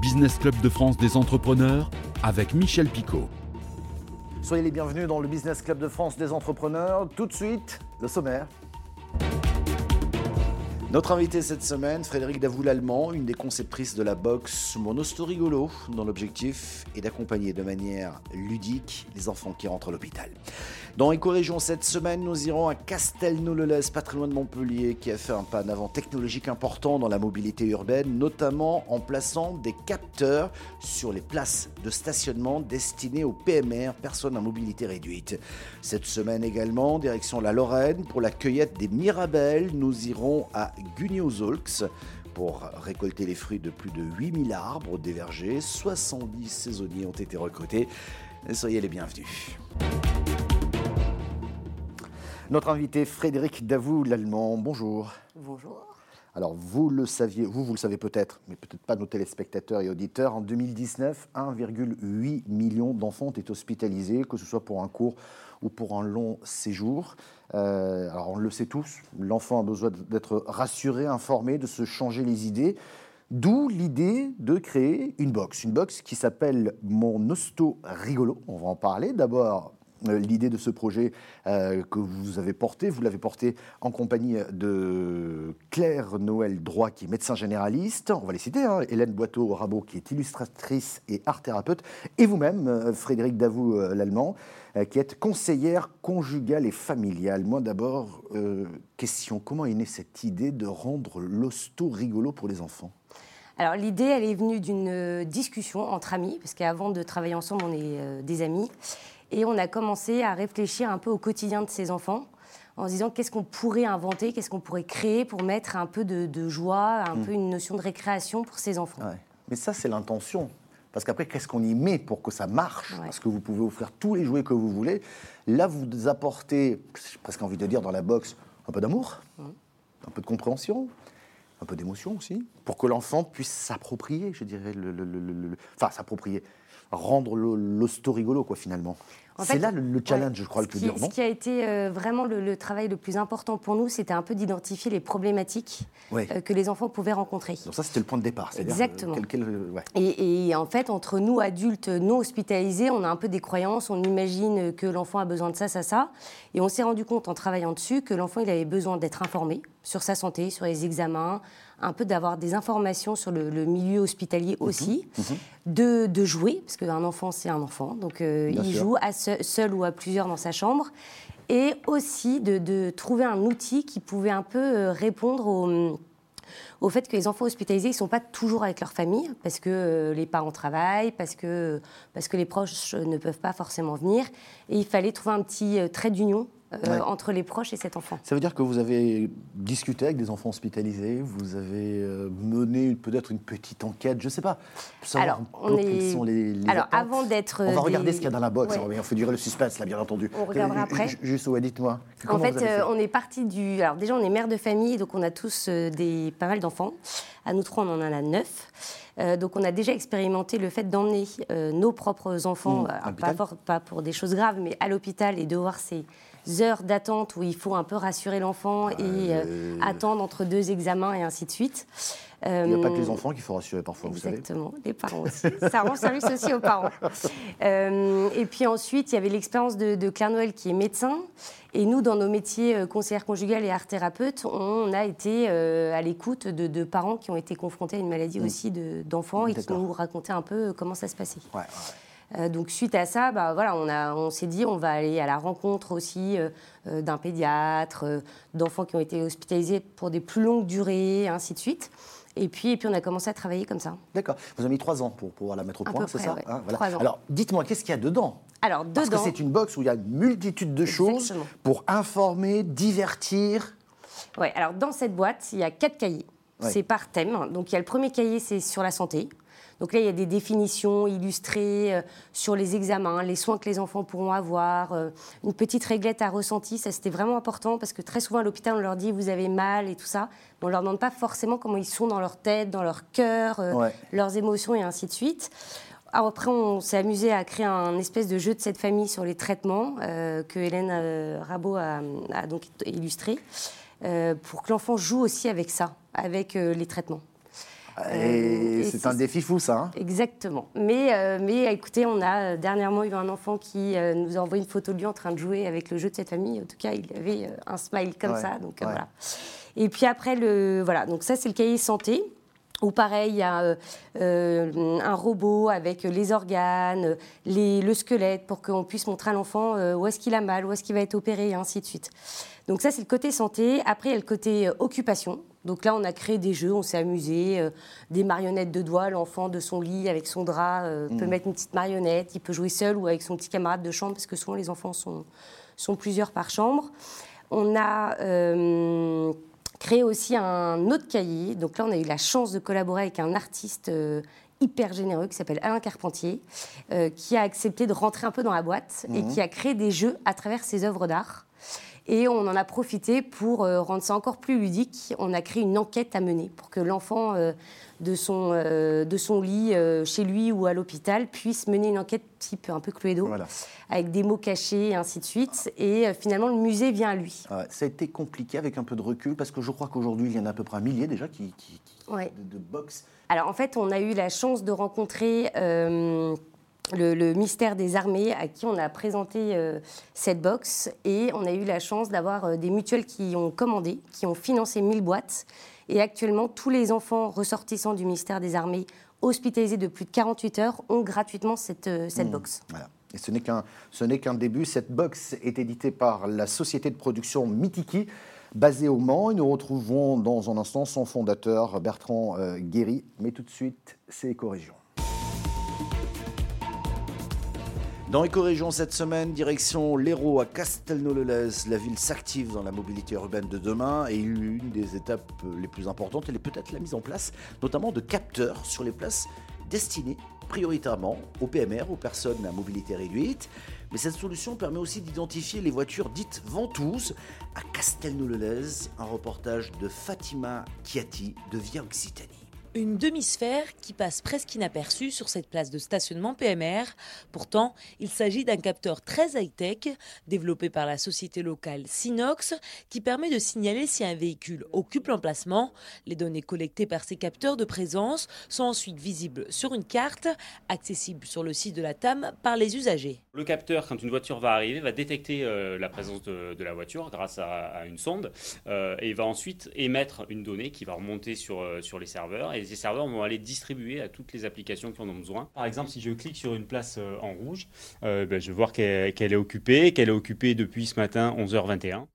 Business Club de France des entrepreneurs avec Michel Picot. Soyez les bienvenus dans le Business Club de France des entrepreneurs. Tout de suite, le sommaire. Notre invité cette semaine, Frédéric Davoul-Allemand, une des conceptrices de la boxe Mon Rigolo, dont l'objectif est d'accompagner de manière ludique les enfants qui rentrent à l'hôpital. Dans Éco-Région cette semaine, nous irons à Castelnau-le-Lez, pas très loin de Montpellier, qui a fait un pas en avant technologique important dans la mobilité urbaine, notamment en plaçant des capteurs sur les places de stationnement destinées aux PMR, personnes à mobilité réduite. Cette semaine également, direction la Lorraine, pour la cueillette des Mirabelles, nous irons à Gugnozolx pour récolter les fruits de plus de 8000 arbres des vergers. 70 saisonniers ont été recrutés. Soyez les bienvenus. Notre invité Frédéric Davout, l'Allemand, bonjour. Bonjour. Alors vous le saviez, vous vous le savez peut-être, mais peut-être pas nos téléspectateurs et auditeurs, en 2019, 1,8 million d'enfants ont été hospitalisés, que ce soit pour un court ou pour un long séjour. Euh, alors on le sait tous, l'enfant a besoin d'être rassuré, informé, de se changer les idées. D'où l'idée de créer une box, une box qui s'appelle Mon Osto Rigolo. On va en parler. D'abord, l'idée de ce projet euh, que vous avez porté. Vous l'avez porté en compagnie de Claire Noël Droit, qui est médecin généraliste. On va les citer. Hein. Hélène Boiteau-Rabot, qui est illustratrice et art thérapeute. Et vous-même, euh, Frédéric Davout, l'allemand, qui êtes conseillère conjugale et familiale. Moi, d'abord, question comment est née cette idée de rendre l'hosto rigolo pour les enfants? Alors l'idée, elle est venue d'une discussion entre amis, parce qu'avant de travailler ensemble, on est des amis. Et on a commencé à réfléchir un peu au quotidien de ces enfants en se disant qu'est-ce qu'on pourrait inventer, qu'est-ce qu'on pourrait créer pour mettre un peu de, joie, un hmm. peu une notion de récréation pour ces enfants. Mais ça, c'est l'intention. Parce qu'après, qu'est-ce qu'on y met pour que ça marche? Parce que vous pouvez offrir tous les jouets que vous voulez. Là, vous apportez, j'ai presque envie de dire, dans la box, un peu d'amour, hmm. un peu de compréhension, un peu d'émotion aussi, pour que l'enfant puisse s'approprier, je dirais, le, enfin s'approprier, rendre l'hosto rigolo, quoi, finalement. C'est là le, challenge, je crois, le plus dur, Ce qui a été euh, vraiment le, travail le plus important pour nous, c'était un peu d'identifier les problématiques euh, que les enfants pouvaient rencontrer. Donc ça, c'était le point de départ. Exactement. et, en fait, entre nous, adultes non hospitalisés, on a un peu des croyances, on imagine que l'enfant a besoin de ça, ça, ça. Et on s'est rendu compte en travaillant dessus que l'enfant, il avait besoin d'être informé sur sa santé, sur les examens, un peu d'avoir des informations sur le, milieu hospitalier mhm. aussi, mhm. De, jouer, parce qu'un enfant, c'est un enfant, donc euh, il joue à seul, ou à plusieurs dans sa chambre, et aussi de, trouver un outil qui pouvait un peu euh, répondre au au fait que les enfants hospitalisés ne sont pas toujours avec leur famille, parce que euh, les parents travaillent, parce que, parce que les proches ne peuvent pas forcément venir. Et il fallait trouver un petit trait d'union euh, entre les proches et cet enfant. Ça veut dire que vous avez discuté avec des enfants hospitalisés, vous avez euh, mené peut-être une petite enquête, je ne sais pas, pour savoir Alors, un peu quels sont les, Alors, avant d'être... On va regarder ce qu'il y a dans la box, on fait durer le suspense, là, bien entendu. On regardera après. Juste, ouais, dites-moi. En fait, euh, on est parti du... Alors déjà, on est mère de famille, donc on a tous des... pas mal d'enfants. À nous trois, on en a neuf. donc on a déjà expérimenté le fait d'emmener nos propres enfants, mmh, pas, pas, pour des choses graves, mais à l'hôpital et de voir ces heures d'attente où il faut un peu rassurer l'enfant et euh, attendre entre deux examens et ainsi de suite. Il n'y a pas que les euh, enfants qu'il faut rassurer parfois, vous savez. Exactement, les parents aussi. Ça rend service aussi aux parents. Euh, et puis ensuite, il y avait l'expérience de, de, Claire Noël qui est médecin. Et nous, dans nos métiers conseillère conjugale et art thérapeute, on a été à l'écoute de, parents qui ont été confrontés à une maladie mm. aussi d'enfants et qui nous racontaient un peu comment ça se passait. Ouais, ouais. Euh, donc suite à ça, bah, voilà, on, on s'est dit on va aller à la rencontre aussi euh, euh, d'un pédiatre, d'enfants qui ont été hospitalisés pour des plus longues durées, ainsi de suite. Et puis, et puis on a commencé à travailler comme ça. D'accord. Vous avez mis trois ans pour pouvoir la mettre au point, c'est ça hein, ans. Alors, dites-moi, qu'est-ce qu'il y a dedans Alors, dedans. Parce que c'est une box où il y a une multitude de choses pour informer, divertir. Oui, alors dans cette boîte, il y a quatre cahiers. C'est par thème. Donc, il y a le premier cahier, c'est sur la santé. Donc là, il y a des définitions illustrées euh, sur les examens, les soins que les enfants pourront avoir, euh, une petite réglette à ressenti. Ça, c'était vraiment important parce que très souvent à l'hôpital, on leur dit vous avez mal et tout ça. On ne leur demande pas forcément comment ils sont dans leur tête, dans leur cœur, euh, leurs émotions et ainsi de suite. Alors après, on s'est amusé à créer un espèce de jeu de cette famille sur les traitements que Hélène Rabot a, a donc illustré. pour que l'enfant joue aussi avec ça, avec les traitements. Et, c'est un défi fou, ça. Hein. Exactement. Mais, mais écoutez, on a dernièrement eu un enfant qui nous a envoyé une photo de lui en train de jouer avec le jeu de cette famille. En tout cas, il avait un smile comme ça. Donc voilà. Et puis après, le, voilà, donc ça, c'est le cahier santé. Ou pareil, il y a euh, euh, un robot avec les organes, le squelette, pour qu'on puisse montrer à l'enfant euh, où est-ce qu'il a mal, où est-ce qu'il va être opéré, et ainsi de suite. Donc ça, c'est le côté santé. Après, il y a le côté occupation. Donc là, on a créé des jeux, on s'est amusé, des marionnettes de doigts. L'enfant de son lit, avec son drap, peut mmh. mettre une petite marionnette. Il peut jouer seul ou avec son petit camarade de chambre, parce que souvent les enfants sont, sont plusieurs par chambre. On a créé aussi un autre cahier. Donc là, on a eu la chance de collaborer avec un artiste euh, hyper généreux qui s'appelle Alain Carpentier, euh, qui a accepté de rentrer un peu dans la boîte et mhm. qui a créé des jeux à travers ses œuvres d'art. Et on en a profité pour euh, rendre ça encore plus ludique. On a créé une enquête à mener pour que l'enfant de, son, de son lit chez lui ou à l'hôpital puisse mener une enquête type un peu Cluedo, avec des mots cachés et ainsi de suite. Et finalement, le musée vient à lui. ça a été compliqué avec un peu de recul parce que je crois qu'aujourd'hui, il y en a à peu près un millier déjà qui, de, de box. Alors en fait, on a eu la chance de rencontrer le, mystère des armées à qui on a présenté euh, cette box et on a eu la chance d'avoir euh, des mutuelles qui ont commandé, qui ont financé 1000 boîtes. Et actuellement, tous les enfants ressortissants du mystère des armées hospitalisés de plus de 48 heures ont gratuitement cette, euh, cette mmh. box. Et ce n'est qu'un début. Cette box est éditée par la société de production Mitiki, basée au Mans. Et nous retrouvons dans un instant son fondateur, Bertrand Guéry. Mais tout de suite, c'est Éco-Région. Dans Éco-Région cette semaine, direction l'Hérault à Castelnau-le-Lez. La ville s'active dans la mobilité urbaine de demain et une des étapes les plus importantes, elle est peut-être la mise en place notamment de capteurs sur les places destinées prioritairement aux PMR, aux personnes à mobilité réduite. Mais cette solution permet aussi d'identifier les voitures dites ventouses. À Castelnau-le-Lez, un reportage de Fatima Chiati de Via Occitanie. Une demi-sphère qui passe presque inaperçue sur cette place de stationnement PMR. Pourtant, il s'agit d'un capteur très high-tech développé par la société locale Sinox qui permet de signaler si un véhicule occupe l'emplacement. Les données collectées par ces capteurs de présence sont ensuite visibles sur une carte accessible sur le site de la TAM par les usagers. Le capteur, quand une voiture va arriver, va détecter euh, la présence de, la voiture grâce à, une sonde euh, et va ensuite émettre une donnée qui va remonter sur, euh, les serveurs ces serveurs vont aller distribuer à toutes les applications qui en ont besoin. Par exemple, si je clique sur une place euh, en rouge, euh, ben, je vais voir qu'elle est occupée, qu'elle est occupée depuis ce matin 11h21.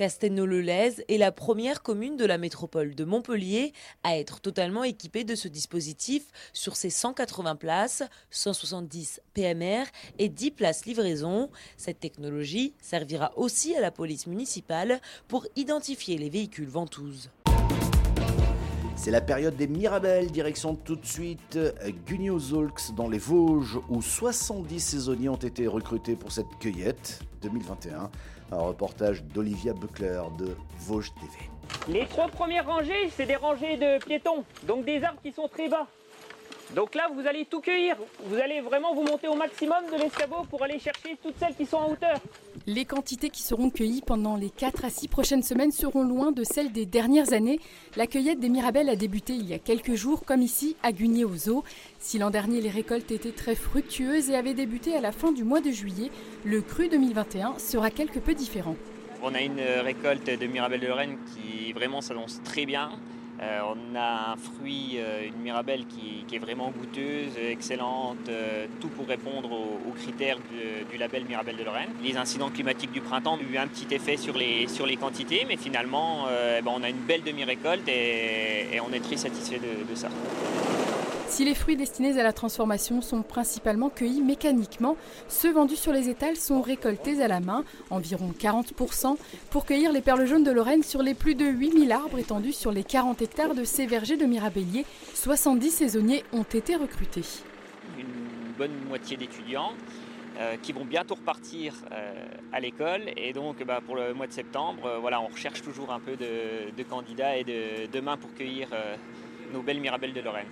Castelnau-le-Lez est la première commune de la métropole de Montpellier à être totalement équipée de ce dispositif sur ses 180 places, 170 PMR et 10 places livraison. Cette technologie servira aussi à la police municipale pour identifier les véhicules ventouses. C'est la période des Mirabelles, direction tout de suite Gugnozolx dans les Vosges, où 70 saisonniers ont été recrutés pour cette cueillette 2021. Un reportage d'Olivia Buckler de Vosges TV. Les trois premières rangées, c'est des rangées de piétons, donc des arbres qui sont très bas. Donc là, vous allez tout cueillir. Vous allez vraiment vous monter au maximum de l'escabeau pour aller chercher toutes celles qui sont en hauteur. Les quantités qui seront cueillies pendant les 4 à 6 prochaines semaines seront loin de celles des dernières années. La cueillette des Mirabelles a débuté il y a quelques jours, comme ici à Gugné aux Eaux. Si l'an dernier les récoltes étaient très fructueuses et avaient débuté à la fin du mois de juillet, le cru 2021 sera quelque peu différent. On a une récolte de Mirabelle de Lorraine qui vraiment s'annonce très bien. Euh, on a un fruit, euh, une mirabelle qui, est vraiment goûteuse, excellente, euh, tout pour répondre aux, critères du label Mirabelle de Lorraine. Les incidents climatiques du printemps ont eu un petit effet sur les, quantités, mais finalement, eh ben, on a une belle demi-récolte et, on est très satisfait de ça. Si les fruits destinés à la transformation sont principalement cueillis mécaniquement, ceux vendus sur les étals sont récoltés à la main, environ 40%, pour cueillir les perles jaunes de Lorraine sur les plus de 8000 arbres étendus sur les 40 hectares de ces vergers de Mirabellier. 70 saisonniers ont été recrutés. Une bonne moitié d'étudiants. Euh, qui vont bientôt repartir euh, à l'école. Et donc bah, pour le mois de septembre, euh, on recherche toujours un peu de, candidats et de mains pour cueillir nos belles mirabelles de Lorraine.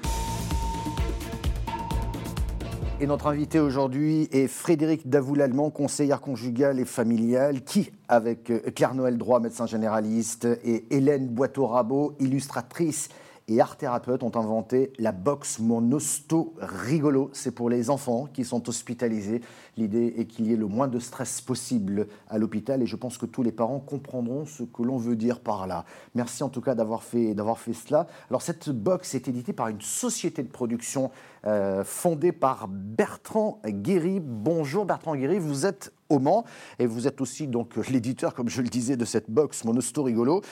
Et notre invité aujourd'hui est Frédéric Davoul-Allemand, conseillère conjugale et familiale, qui, avec euh, Claire-Noël Droit, médecin généraliste, et Hélène Boiteau-Rabot, illustratrice et art thérapeutes ont inventé la box Monosto Rigolo. C'est pour les enfants qui sont hospitalisés. L'idée est qu'il y ait le moins de stress possible à l'hôpital et je pense que tous les parents comprendront ce que l'on veut dire par là. Merci en tout cas d'avoir fait, d'avoir fait cela. Alors cette box est éditée par une société de production euh, fondée par Bertrand Guéry. Bonjour Bertrand Guéry, vous êtes au Mans et vous êtes aussi donc l'éditeur, comme je le disais, de cette box Monosto Rigolo.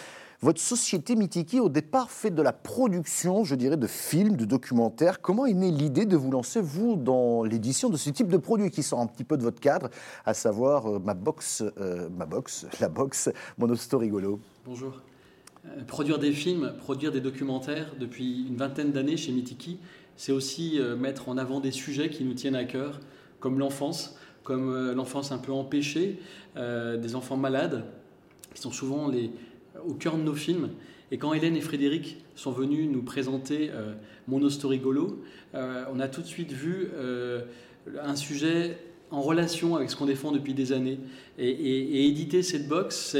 Votre société Mitiki, au départ, fait de la production, je dirais, de films, de documentaires. Comment est née l'idée de vous lancer, vous, dans l'édition de ce type de produit qui sort un petit peu de votre cadre, à savoir euh, ma box, euh, ma box, la box Monosto Rigolo? Bonjour. Euh, produire des films, produire des documentaires depuis une vingtaine d'années chez Mitiki, c'est aussi mettre en avant des sujets qui nous tiennent à cœur, comme l'enfance, comme l'enfance un peu empêchée, des enfants malades, qui sont souvent les, au cœur de nos films. Et quand Hélène et Frédéric sont venus nous présenter euh, Mono Storigolo, euh, on a tout de suite vu euh, un sujet en relation avec ce qu'on défend depuis des années. Et, éditer cette box,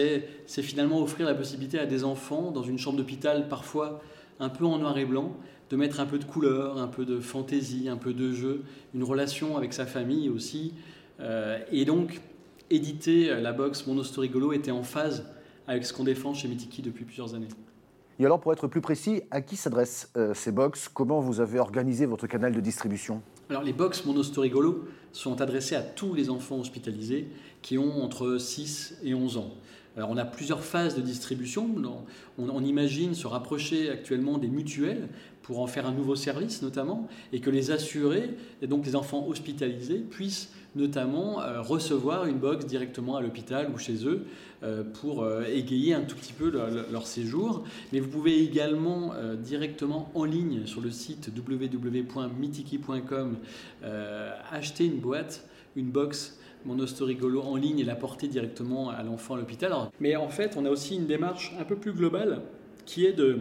c'est finalement offrir la possibilité à des enfants, dans une chambre d'hôpital parfois un peu en noir et blanc, de mettre un peu de couleur, un peu de fantaisie, un peu de jeu, une relation avec sa famille aussi. et donc, éditer la box Mono Storigolo était en phase avec ce qu'on défend chez Mitiki depuis plusieurs années. Et alors, pour être plus précis, à qui s'adressent euh, ces box? Comment vous avez organisé votre canal de distribution? Alors, les box Monostorigolo sont adressés à tous les enfants hospitalisés qui ont entre 6 et 11 ans. On a plusieurs phases de distribution. On, on, imagine se rapprocher actuellement des mutuelles pour en faire un nouveau service notamment, et que les assurés, et donc les enfants hospitalisés, puissent notamment euh, recevoir une box directement à l'hôpital ou chez eux euh, pour euh, égayer un tout petit peu leur, séjour. Mais vous pouvez également directement en ligne sur le site www.mitiki.com acheter une boîte, une box Monostorigolo en ligne et la porter directement à l'enfant à l'hôpital. Mais en fait, on a aussi une démarche un peu plus globale qui est de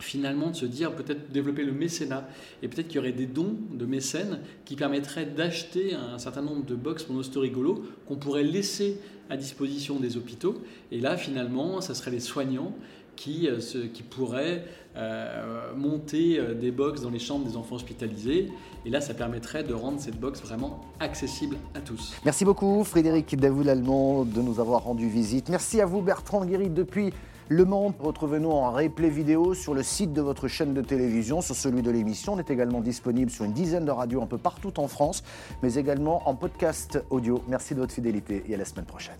finalement de se dire peut-être développer le mécénat et peut-être qu'il y aurait des dons de mécènes qui permettraient d'acheter un certain nombre de box monostorigolo qu'on pourrait laisser à disposition des hôpitaux et là finalement ça serait les soignants qui, euh, qui pourraient euh, monter euh, des box dans les chambres des enfants hospitalisés et là ça permettrait de rendre cette box vraiment accessible à tous. Merci beaucoup Frédéric Davoul-Allemand de nous avoir rendu visite. Merci à vous Bertrand Guéry depuis le Mans, retrouvez-nous en replay vidéo sur le site de votre chaîne de télévision, sur celui de l'émission. On est également disponible sur une dizaine de radios un peu partout en France, mais également en podcast audio. Merci de votre fidélité et à la semaine prochaine.